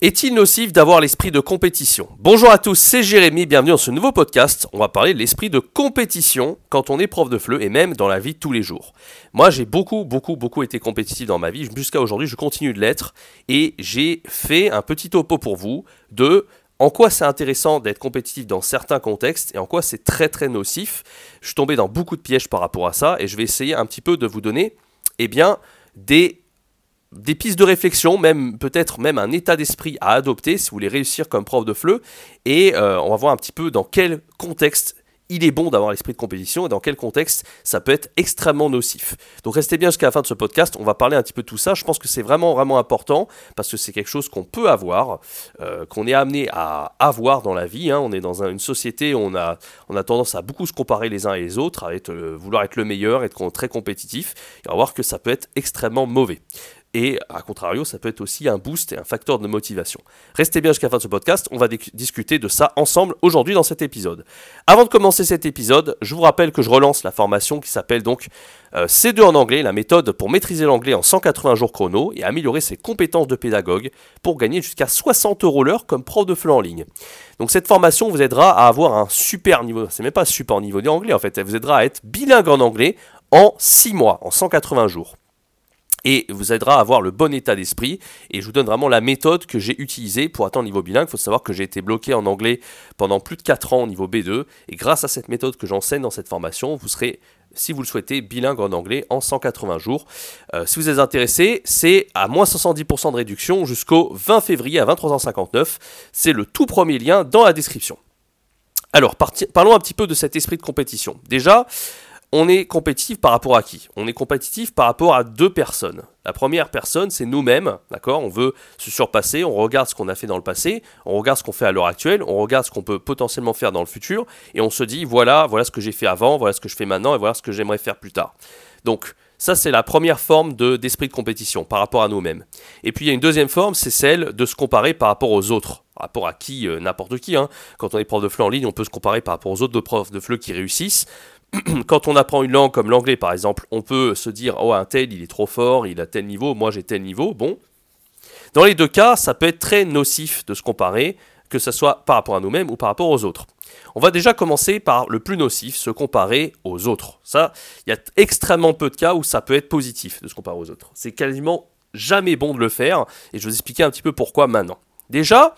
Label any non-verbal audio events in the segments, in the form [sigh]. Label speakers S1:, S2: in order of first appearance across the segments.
S1: Est-il nocif d'avoir l'esprit de compétition? Bonjour à tous, c'est Jérémy, bienvenue dans ce nouveau podcast. On va parler de l'esprit de compétition quand on est prof de FLE et même dans la vie de tous les jours. Moi j'ai beaucoup, beaucoup, beaucoup été compétitif dans ma vie. Jusqu'à aujourd'hui, je continue de l'être et j'ai fait un petit topo pour vous de en quoi c'est intéressant d'être compétitif dans certains contextes et en quoi c'est très très nocif. Je suis tombé dans beaucoup de pièges par rapport à ça et je vais essayer un petit peu de vous donner eh bien, des des pistes de réflexion, même peut-être même un état d'esprit à adopter si vous voulez réussir comme prof de FLE. Et euh, on va voir un petit peu dans quel contexte il est bon d'avoir l'esprit de compétition et dans quel contexte ça peut être extrêmement nocif. Donc restez bien jusqu'à la fin de ce podcast, on va parler un petit peu de tout ça. Je pense que c'est vraiment vraiment important parce que c'est quelque chose qu'on peut avoir, euh, qu'on est amené à avoir dans la vie. Hein. On est dans une société où on a, on a tendance à beaucoup se comparer les uns et les autres, à euh, vouloir être le meilleur, être très compétitif. Et on va voir que ça peut être extrêmement mauvais. Et à contrario, ça peut être aussi un boost et un facteur de motivation. Restez bien jusqu'à la fin de ce podcast, on va discuter de ça ensemble aujourd'hui dans cet épisode. Avant de commencer cet épisode, je vous rappelle que je relance la formation qui s'appelle donc euh, C2 en anglais, la méthode pour maîtriser l'anglais en 180 jours chrono et améliorer ses compétences de pédagogue pour gagner jusqu'à 60 euros l'heure comme prof de FLE en ligne. Donc cette formation vous aidera à avoir un super niveau, c'est même pas super niveau d'anglais en fait, elle vous aidera à être bilingue en anglais en 6 mois, en 180 jours et vous aidera à avoir le bon état d'esprit. Et je vous donne vraiment la méthode que j'ai utilisée pour atteindre le niveau bilingue. Il faut savoir que j'ai été bloqué en anglais pendant plus de 4 ans au niveau B2. Et grâce à cette méthode que j'enseigne dans cette formation, vous serez, si vous le souhaitez, bilingue en anglais en 180 jours. Euh, si vous êtes intéressé, c'est à moins 70% de réduction jusqu'au 20 février à 23h59. C'est le tout premier lien dans la description. Alors, parlons un petit peu de cet esprit de compétition. Déjà, on est compétitif par rapport à qui? On est compétitif par rapport à deux personnes. La première personne, c'est nous-mêmes, d'accord? On veut se surpasser, on regarde ce qu'on a fait dans le passé, on regarde ce qu'on fait à l'heure actuelle, on regarde ce qu'on peut potentiellement faire dans le futur, et on se dit, voilà, voilà ce que j'ai fait avant, voilà ce que je fais maintenant, et voilà ce que j'aimerais faire plus tard. Donc, ça, c'est la première forme de, d'esprit de compétition par rapport à nous-mêmes. Et puis, il y a une deuxième forme, c'est celle de se comparer par rapport aux autres. Par rapport à qui euh, N'importe qui. Hein. Quand on est prof de FLE en ligne, on peut se comparer par rapport aux autres profs de FLE qui réussissent. [clears throat] quand on apprend une langue comme l'anglais par exemple, on peut se dire oh un tel il est trop fort, il a tel niveau, moi j'ai tel niveau. Bon, dans les deux cas, ça peut être très nocif de se comparer, que ce soit par rapport à nous-mêmes ou par rapport aux autres. On va déjà commencer par le plus nocif, se comparer aux autres. Ça, il y a extrêmement peu de cas où ça peut être positif de se comparer aux autres. C'est quasiment jamais bon de le faire, et je vais vous expliquer un petit peu pourquoi maintenant. Déjà,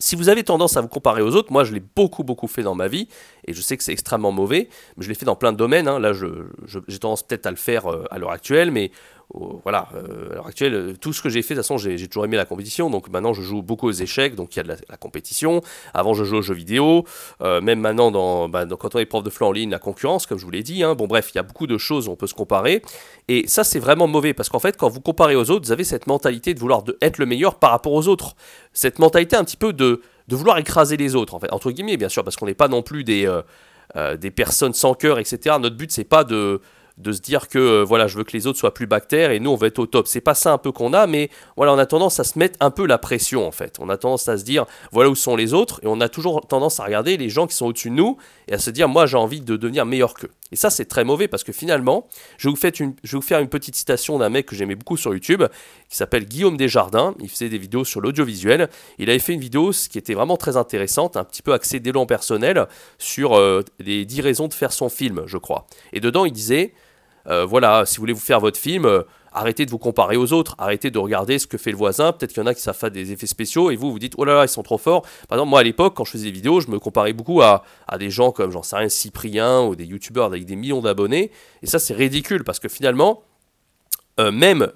S1: si vous avez tendance à vous comparer aux autres, moi je l'ai beaucoup beaucoup fait dans ma vie, et je sais que c'est extrêmement mauvais, mais je l'ai fait dans plein de domaines. Hein. Là, j'ai tendance peut-être à le faire euh, à l'heure actuelle, mais voilà, euh, à l'heure actuelle, euh, tout ce que j'ai fait, de toute façon, j'ai toujours aimé la compétition. Donc maintenant, je joue beaucoup aux échecs, donc il y a de la, compétition. Avant, je jouais aux jeux vidéo. Euh, même maintenant, bah, dans, quand on est prof de flanc en ligne, la concurrence, comme je vous l'ai dit. Hein. Bon, bref, il y a beaucoup de choses où on peut se comparer. Et ça, c'est vraiment mauvais parce qu'en fait, quand vous comparez aux autres, vous avez cette mentalité de vouloir être le meilleur par rapport aux autres. Cette mentalité un petit peu de, de vouloir écraser les autres, en fait, entre guillemets, bien sûr, parce qu'on n'est pas non plus des, des personnes sans cœur, etc. Notre but, c'est pas de de se dire que euh, voilà, je veux que les autres soient plus bactères et nous on va être au top. C'est pas ça un peu qu'on a, mais voilà, on a tendance à se mettre un peu la pression en fait. On a tendance à se dire voilà où sont les autres et on a toujours tendance à regarder les gens qui sont au-dessus de nous et à se dire moi j'ai envie de devenir meilleur qu'eux. Et ça c'est très mauvais parce que finalement, je vais vous, une, faire une petite citation d'un mec que j'aimais beaucoup sur YouTube qui s'appelle Guillaume Desjardins. Il faisait des vidéos sur l'audiovisuel. Il avait fait une vidéo qui était vraiment très intéressante, un petit peu axée d'élan personnel sur euh, les 10 raisons de faire son film, je crois. Et dedans il disait euh, voilà, si vous voulez vous faire votre film, euh, arrêtez de vous comparer aux autres, arrêtez de regarder ce que fait le voisin. Peut-être qu'il y en a qui savent faire des effets spéciaux et vous vous dites oh là là, ils sont trop forts. Par exemple, moi à l'époque, quand je faisais des vidéos, je me comparais beaucoup à, des gens comme, j'en sais rien, Cyprien ou des youtubeurs avec des millions d'abonnés. Et ça, c'est ridicule parce que finalement, euh, même,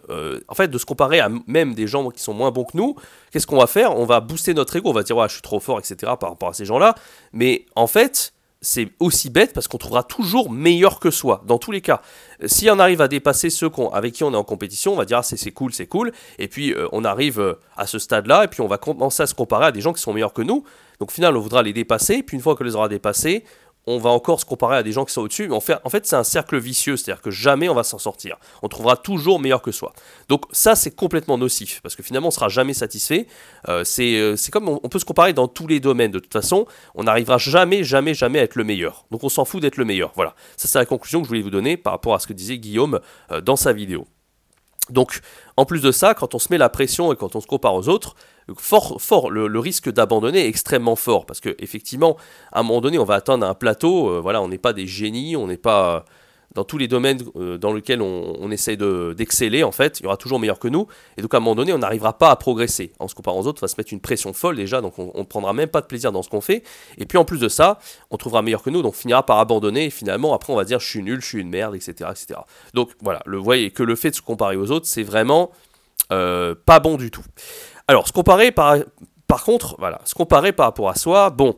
S1: en fait, de se comparer à même des gens qui sont moins bons que nous, qu'est-ce qu'on va faire? On va booster notre ego, on va dire, ouais, je suis trop fort, etc. par rapport à ces gens-là. Mais en fait, c'est aussi bête parce qu'on trouvera toujours meilleur que soi, dans tous les cas. Si on arrive à dépasser ceux avec qui on est en compétition, on va dire ah, c'est cool, c'est cool, et puis euh, on arrive euh, à ce stade-là, et puis on va commencer à se comparer à des gens qui sont meilleurs que nous. Donc au final, on voudra les dépasser, puis une fois qu'on les aura dépassés, on va encore se comparer à des gens qui sont au-dessus. Mais en fait, en fait c'est un cercle vicieux, c'est-à-dire que jamais on va s'en sortir. On trouvera toujours meilleur que soi. Donc ça, c'est complètement nocif, parce que finalement, on sera jamais satisfait. Euh, euh, c'est comme on, peut se comparer dans tous les domaines. De toute façon, on n'arrivera jamais, jamais, jamais à être le meilleur. Donc on s'en fout d'être le meilleur. Voilà. Ça, c'est la conclusion que je voulais vous donner par rapport à ce que disait Guillaume euh, dans sa vidéo. Donc, en plus de ça, quand on se met la pression et quand on se compare aux autres, fort, fort, le, risque d'abandonner est extrêmement fort parce que effectivement, à un moment donné, on va atteindre un plateau. Euh, voilà, on n'est pas des génies, on n'est pas dans tous les domaines euh, dans lesquels on, on essaye d'exceller, en fait, il y aura toujours meilleur que nous. Et donc, à un moment donné, on n'arrivera pas à progresser. En se comparant aux autres, on va se mettre une pression folle déjà, donc on ne prendra même pas de plaisir dans ce qu'on fait. Et puis, en plus de ça, on trouvera meilleur que nous, donc on finira par abandonner. Et finalement, après, on va dire je suis nul, je suis une merde, etc. etc. Donc, voilà, le, voyez que le fait de se comparer aux autres, c'est vraiment euh, pas bon du tout. Alors, se comparer par, par contre, voilà, se comparer par rapport à soi, bon,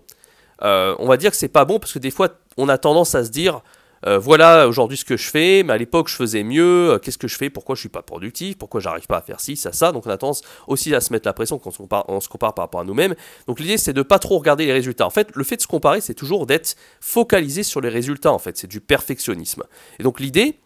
S1: euh, on va dire que c'est pas bon parce que des fois, on a tendance à se dire euh, voilà aujourd'hui ce que je fais, mais à l'époque je faisais mieux, euh, qu'est-ce que je fais, pourquoi je suis pas productif, pourquoi j'arrive pas à faire ci, ça, ça. Donc on a tendance aussi à se mettre la pression quand on, se compare par rapport à nous-mêmes. Donc l'idée c'est de pas trop regarder les résultats. En fait, le fait de se comparer, c'est toujours d'être focalisé sur les résultats en fait, c'est du perfectionnisme. Et donc l'idée,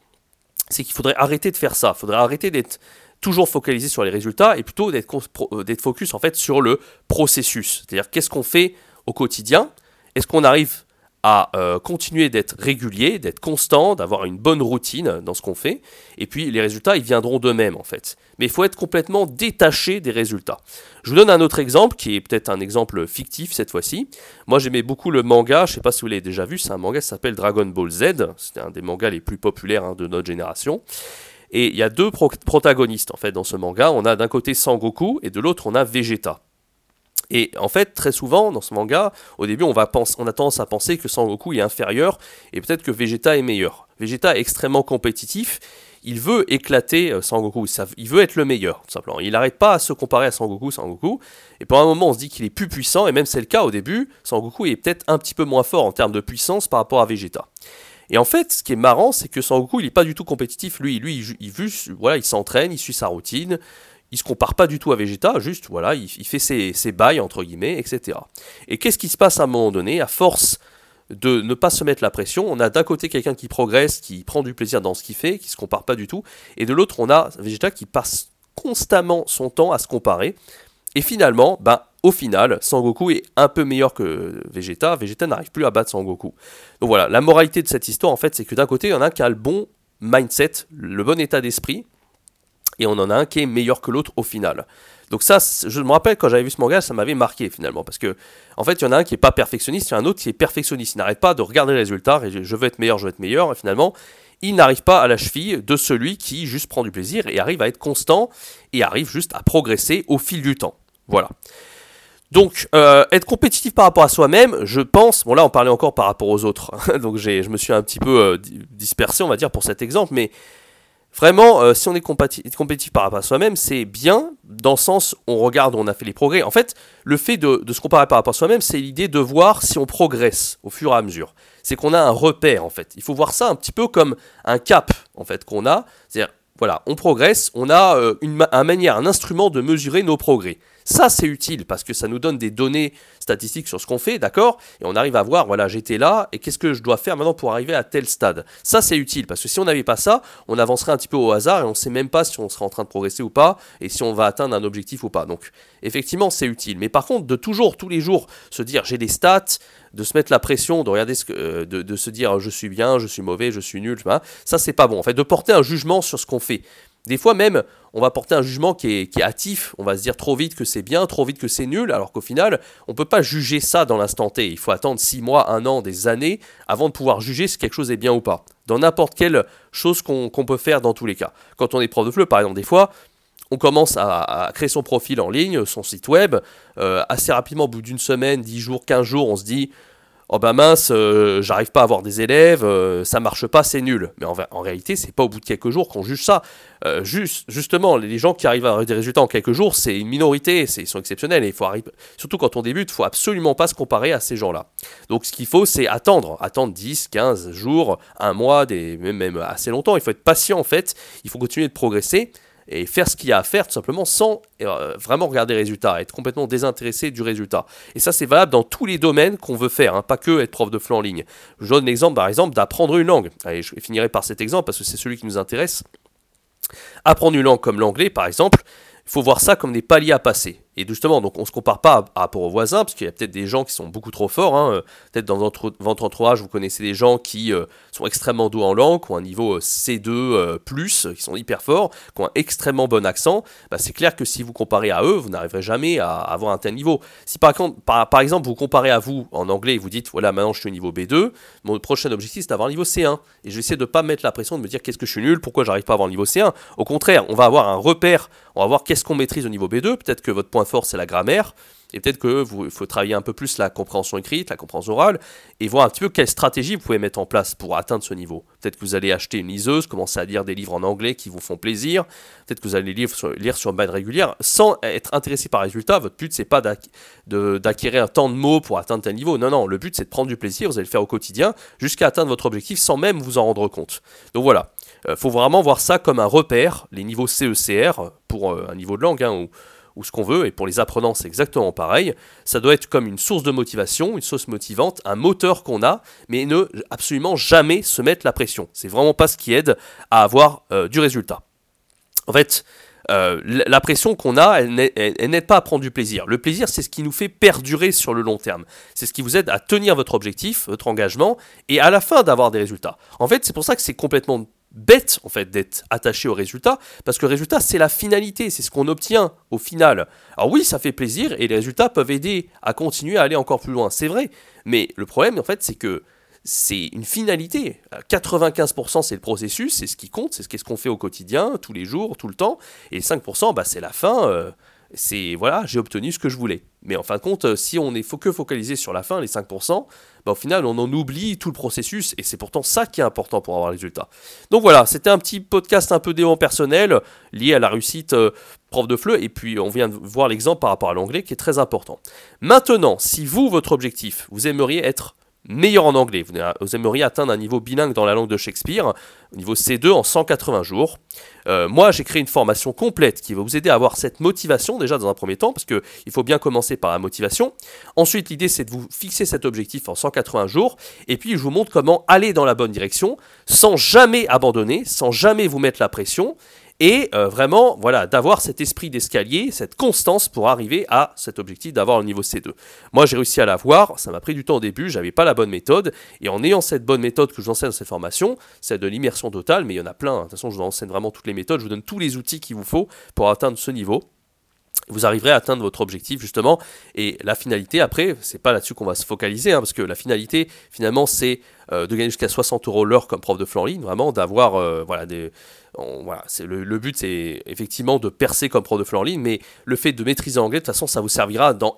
S1: c'est qu'il faudrait arrêter de faire ça, il faudrait arrêter d'être toujours focalisé sur les résultats et plutôt d'être euh, focus en fait sur le processus. C'est-à-dire qu'est-ce qu'on fait au quotidien? Est-ce qu'on arrive à euh, continuer d'être régulier, d'être constant, d'avoir une bonne routine dans ce qu'on fait? Et puis les résultats, ils viendront d'eux-mêmes en fait. Mais il faut être complètement détaché des résultats. Je vous donne un autre exemple qui est peut-être un exemple fictif cette fois-ci. Moi j'aimais beaucoup le manga, je ne sais pas si vous l'avez déjà vu, c'est un manga qui s'appelle Dragon Ball Z. C'était un des mangas les plus populaires hein, de notre génération. Et il y a deux protagonistes en fait dans ce manga. On a d'un côté Sangoku et de l'autre on a Vegeta. Et en fait, très souvent, dans ce manga, au début, on, va on a tendance à penser que Sangoku est inférieur et peut-être que Vegeta est meilleur. Vegeta est extrêmement compétitif, il veut éclater euh, Sangoku, il veut être le meilleur, tout simplement. Il n'arrête pas à se comparer à Sangoku, Sangoku, et pour un moment, on se dit qu'il est plus puissant, et même c'est le cas au début, Sangoku est peut-être un petit peu moins fort en termes de puissance par rapport à Vegeta. Et en fait, ce qui est marrant, c'est que Sangoku, il n'est pas du tout compétitif. Lui, lui, il, il, voilà, il s'entraîne, il suit sa routine, il se compare pas du tout à Vegeta, juste voilà, il, fait ses, ses, bails entre guillemets, etc. Et qu'est-ce qui se passe à un moment donné, à force de ne pas se mettre la pression, on a d'un côté quelqu'un qui progresse, qui prend du plaisir dans ce qu'il fait, qui se compare pas du tout, et de l'autre on a Vegeta qui passe constamment son temps à se comparer, et finalement, ben, au final, Sangoku est un peu meilleur que Vegeta, Vegeta n'arrive plus à battre Sangoku. Donc voilà, la moralité de cette histoire en fait, c'est que d'un côté, il y en a un qui a le bon mindset, le bon état d'esprit, et on en a un qui est meilleur que l'autre au final. Donc ça, je me rappelle quand j'avais vu ce manga, ça m'avait marqué finalement, parce que en fait, il y en a un qui est pas perfectionniste, il y en a un autre qui est perfectionniste. Il n'arrête pas de regarder les résultats, je veux être meilleur, je veux être meilleur, et finalement, il n'arrive pas à la cheville de celui qui juste prend du plaisir et arrive à être constant et arrive juste à progresser au fil du temps. Voilà. Donc, euh, être compétitif par rapport à soi-même, je pense, bon là on parlait encore par rapport aux autres, [laughs] donc je me suis un petit peu euh, dispersé, on va dire, pour cet exemple, mais Vraiment, euh, si on est compétitif par rapport à soi-même, c'est bien dans le sens on regarde, on a fait les progrès. En fait, le fait de, se comparer par rapport à soi-même, c'est l'idée de voir si on progresse au fur et à mesure. C'est qu'on a un repère en fait. Il faut voir ça un petit peu comme un cap en fait qu'on a. C'est-à-dire, voilà, on progresse, on a une, un manière, un instrument de mesurer nos progrès. Ça, c'est utile parce que ça nous donne des données statistiques sur ce qu'on fait, d'accord? Et on arrive à voir, voilà, j'étais là, et qu'est-ce que je dois faire maintenant pour arriver à tel stade? Ça, c'est utile parce que si on n'avait pas ça, on avancerait un petit peu au hasard et on ne sait même pas si on sera en train de progresser ou pas, et si on va atteindre un objectif ou pas. Donc, effectivement, c'est utile. Mais par contre, de toujours, tous les jours, se dire j'ai des stats, de se mettre la pression, de regarder ce que, euh, de, se dire je suis bien, je suis mauvais, je suis nul, ça c'est pas bon. En fait, de porter un jugement sur ce qu'on fait. Des fois même, on va porter un jugement qui est, hâtif, on va se dire trop vite que c'est bien, trop vite que c'est nul, alors qu'au final, on ne peut pas juger ça dans l'instant T. Il faut attendre 6 mois, 1 an, des années, avant de pouvoir juger si quelque chose est bien ou pas. Dans n'importe quelle chose qu'on peut faire dans tous les cas. Quand on est prof de FLE, par exemple, des fois, on commence à, créer son profil en ligne, son site web, euh, assez rapidement, au bout d'une semaine, 10 jours, 15 jours, on se dit oh ben mince, euh, j'arrive pas à avoir des élèves, euh, ça marche pas, c'est nul. Mais en, en réalité, c'est pas au bout de quelques jours qu'on juge ça. Euh, juste, justement, les gens qui arrivent à avoir des résultats en quelques jours, c'est une minorité, ils sont exceptionnels. Et faut arriver, surtout quand on débute, il faut absolument pas se comparer à ces gens-là. Donc ce qu'il faut, c'est attendre, attendre 10, 15 jours, un mois, des, même assez longtemps. Il faut être patient en fait, il faut continuer de progresser et faire ce qu'il y a à faire tout simplement sans euh, vraiment regarder les résultats, être complètement désintéressé du résultat. Et ça c'est valable dans tous les domaines qu'on veut faire, hein, pas que être prof de flanc en ligne. Je donne l'exemple par exemple d'apprendre une langue. Allez, je finirai par cet exemple parce que c'est celui qui nous intéresse. Apprendre une langue comme l'anglais par exemple, il faut voir ça comme des paliers à passer. Et justement, donc on se compare pas par rapport aux voisins, parce qu'il y a peut-être des gens qui sont beaucoup trop forts. Hein. Peut-être dans votre, entourage, vous connaissez des gens qui euh, sont extrêmement doués en langue, qui ont un niveau euh, C2, euh, qui sont hyper forts, qui ont un extrêmement bon accent. Bah, c'est clair que si vous comparez à eux, vous n'arriverez jamais à avoir un tel niveau. Si par, par, exemple vous comparez à vous en anglais et vous dites, voilà, maintenant je suis au niveau B2, mon prochain objectif c'est d'avoir un niveau C1. Et je vais essayer de pas mettre la pression de me dire qu'est-ce que je suis nul, pourquoi j'arrive pas à avoir un niveau C1. Au contraire, on va avoir un repère, on va voir qu'est-ce qu'on maîtrise au niveau B2. Peut-être que votre point fort c'est la grammaire et peut-être qu'il faut travailler un peu plus la compréhension écrite, la compréhension orale, et voir un petit peu quelle stratégie vous pouvez mettre en place pour atteindre ce niveau. Peut-être que vous allez acheter une liseuse, commencer à lire des livres en anglais qui vous font plaisir, peut-être que vous allez lire sur, lire sur une base régulière, sans être intéressé par le résultat. Votre but, c'est pas d'acquérir un temps de mots pour atteindre tel niveau. Non, non, le but, c'est de prendre du plaisir, vous allez le faire au quotidien, jusqu'à atteindre votre objectif sans même vous en rendre compte. Donc voilà, il euh, faut vraiment voir ça comme un repère, les niveaux CECR, pour euh, un niveau de langue, hein, ou ce qu'on veut, et pour les apprenants c'est exactement pareil, ça doit être comme une source de motivation, une source motivante, un moteur qu'on a, mais ne absolument jamais se mettre la pression. C'est vraiment pas ce qui aide à avoir euh, du résultat. En fait, euh, la pression qu'on a, elle, n'aide pas à prendre du plaisir. Le plaisir, c'est ce qui nous fait perdurer sur le long terme. C'est ce qui vous aide à tenir votre objectif, votre engagement, et à la fin d'avoir des résultats. En fait, c'est pour ça que c'est complètement bête en fait d'être attaché au résultat parce que le résultat c'est la finalité, c'est ce qu'on obtient au final. Alors oui, ça fait plaisir et les résultats peuvent aider à continuer à aller encore plus loin, c'est vrai. Mais le problème en fait c'est que c'est une finalité. 95% c'est le processus, c'est ce qui compte, c'est ce qu'on fait au quotidien, tous les jours, tout le temps. Et 5% bah, c'est la fin. Euh, c'est voilà, j'ai obtenu ce que je voulais. Mais en fin de compte, euh, si on est que focalisé sur la fin, les 5%, bah, au final, on en oublie tout le processus, et c'est pourtant ça qui est important pour avoir le résultat. Donc voilà, c'était un petit podcast un peu dément personnel, lié à la réussite euh, prof de FLE, et puis on vient de voir l'exemple par rapport à l'anglais qui est très important. Maintenant, si vous, votre objectif, vous aimeriez être meilleur en anglais. Vous, aimeriez atteindre un niveau bilingue dans la langue de Shakespeare, niveau C2 en 180 jours. Euh, moi, j'ai créé une formation complète qui va vous aider à avoir cette motivation déjà dans un premier temps, parce qu'il faut bien commencer par la motivation. Ensuite, l'idée, c'est de vous fixer cet objectif en 180 jours, et puis je vous montre comment aller dans la bonne direction, sans jamais abandonner, sans jamais vous mettre la pression, et euh, vraiment voilà d'avoir cet esprit d'escalier, cette constance pour arriver à cet objectif d'avoir le niveau C2. Moi j'ai réussi à l'avoir, ça m'a pris du temps au début, j'avais pas la bonne méthode et en ayant cette bonne méthode que je vous enseigne dans cette formation, c'est de l'immersion totale, mais il y en a plein. De toute façon, je vous enseigne vraiment toutes les méthodes, je vous donne tous les outils qu'il vous faut pour atteindre ce niveau vous arriverez à atteindre votre objectif justement et la finalité après c'est pas là-dessus qu'on va se focaliser hein, parce que la finalité finalement c'est de gagner jusqu'à 60 euros l'heure comme prof de flanc vraiment d'avoir euh, voilà des voilà, c'est le, but, c'est effectivement de percer comme prof de flanc mais le fait de maîtriser l'anglais, de toute façon, ça vous servira dans,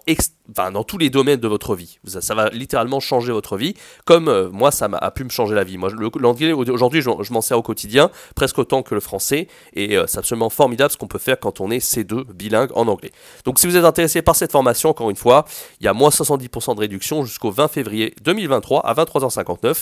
S1: tous les domaines de votre vie. Ça, va littéralement changer votre vie, comme euh, moi, ça m'a pu me changer la vie. L'anglais, aujourd'hui, je, m'en sers au quotidien, presque autant que le français, et c'est absolument formidable ce qu'on peut faire quand on est C2 bilingue en anglais. Donc, si vous êtes intéressé par cette formation, encore une fois, il y a moins 70% de réduction jusqu'au 20 février 2023 à 23h59,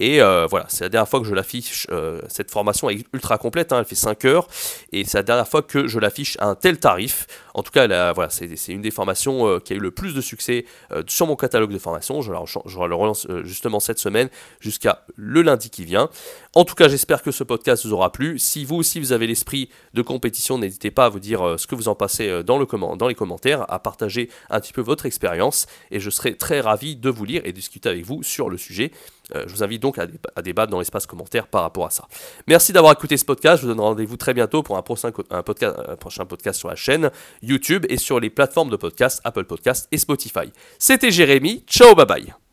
S1: et euh, voilà, c'est la dernière fois que je l'affiche. Euh, cette formation est ultra complète, hein, elle fait 5 heures. Et c'est la dernière fois que je l'affiche à un tel tarif. En tout cas, voilà, c'est une des formations euh, qui a eu le plus de succès sur mon catalogue de formation. Je, le relance justement cette semaine jusqu'à le lundi qui vient. En tout cas, j'espère que ce podcast vous aura plu. Si vous aussi vous avez l'esprit de compétition, n'hésitez pas à vous dire ce que vous en passez dans, le dans les commentaires, à partager un petit peu votre expérience. Et je serai très ravi de vous lire et discuter avec vous sur le sujet. Euh, je vous invite donc à, débattre dans l'espace commentaire par rapport à ça. Merci d'avoir écouté ce podcast. Je vous donne rendez-vous très bientôt pour un prochain, podcast, sur la chaîne YouTube et sur les plateformes de podcast Apple Podcast et Spotify. C'était Jérémy. Ciao, bye bye.